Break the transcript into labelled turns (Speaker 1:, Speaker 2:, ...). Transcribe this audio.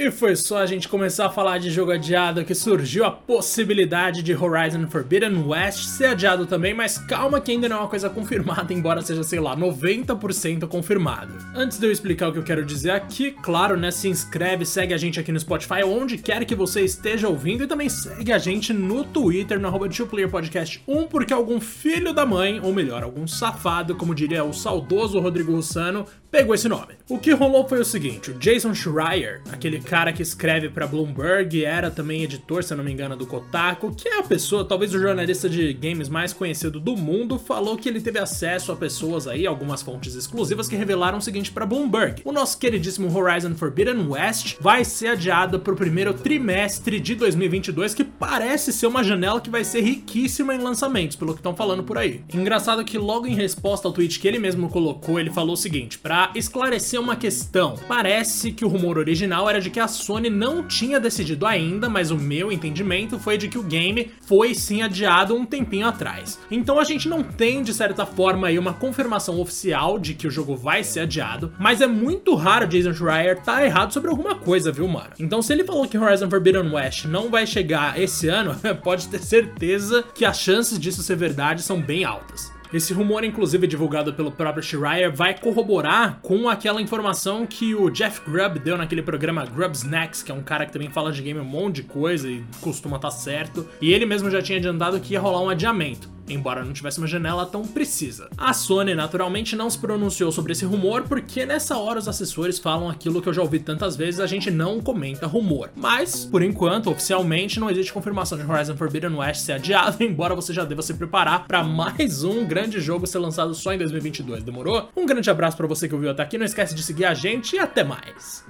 Speaker 1: E foi só a gente começar a falar de jogo adiado que surgiu a possibilidade de Horizon Forbidden West ser adiado também, mas calma que ainda não é uma coisa confirmada, embora seja, sei lá, 90% confirmado. Antes de eu explicar o que eu quero dizer aqui, claro, né, se inscreve, segue a gente aqui no Spotify, onde quer que você esteja ouvindo, e também segue a gente no Twitter, no arroba Podcast 1, porque algum filho da mãe, ou melhor, algum safado, como diria o saudoso Rodrigo Russano, pegou esse nome. O que rolou foi o seguinte, o Jason Schreier, aquele cara que escreve para Bloomberg, era também editor, se não me engano, do Kotaku, que é a pessoa, talvez o jornalista de games mais conhecido do mundo, falou que ele teve acesso a pessoas aí, algumas fontes exclusivas que revelaram o seguinte para Bloomberg. O nosso queridíssimo Horizon Forbidden West vai ser adiado pro primeiro trimestre de 2022, que parece ser uma janela que vai ser riquíssima em lançamentos, pelo que estão falando por aí. Engraçado que logo em resposta ao tweet que ele mesmo colocou, ele falou o seguinte: para esclarecer uma questão, parece que o rumor original era de que a Sony não tinha decidido ainda, mas o meu entendimento foi de que o game foi sim adiado um tempinho atrás. Então a gente não tem de certa forma aí uma confirmação oficial de que o jogo vai ser adiado, mas é muito raro Jason Schreier tá errado sobre alguma coisa, viu, mano? Então se ele falou que Horizon Forbidden West não vai chegar esse ano, pode ter certeza que as chances disso ser verdade são bem altas. Esse rumor, inclusive divulgado pelo próprio Schreier, vai corroborar com aquela informação que o Jeff Grubb deu naquele programa Grubb Snacks, que é um cara que também fala de game um monte de coisa e costuma estar tá certo. E ele mesmo já tinha adiantado que ia rolar um adiamento embora não tivesse uma janela tão precisa. A Sony, naturalmente, não se pronunciou sobre esse rumor, porque nessa hora os assessores falam aquilo que eu já ouvi tantas vezes, a gente não comenta rumor. Mas, por enquanto, oficialmente, não existe confirmação de Horizon Forbidden West ser adiado, embora você já deva se preparar para mais um grande jogo ser lançado só em 2022, demorou? Um grande abraço para você que ouviu até aqui, não esquece de seguir a gente e até mais!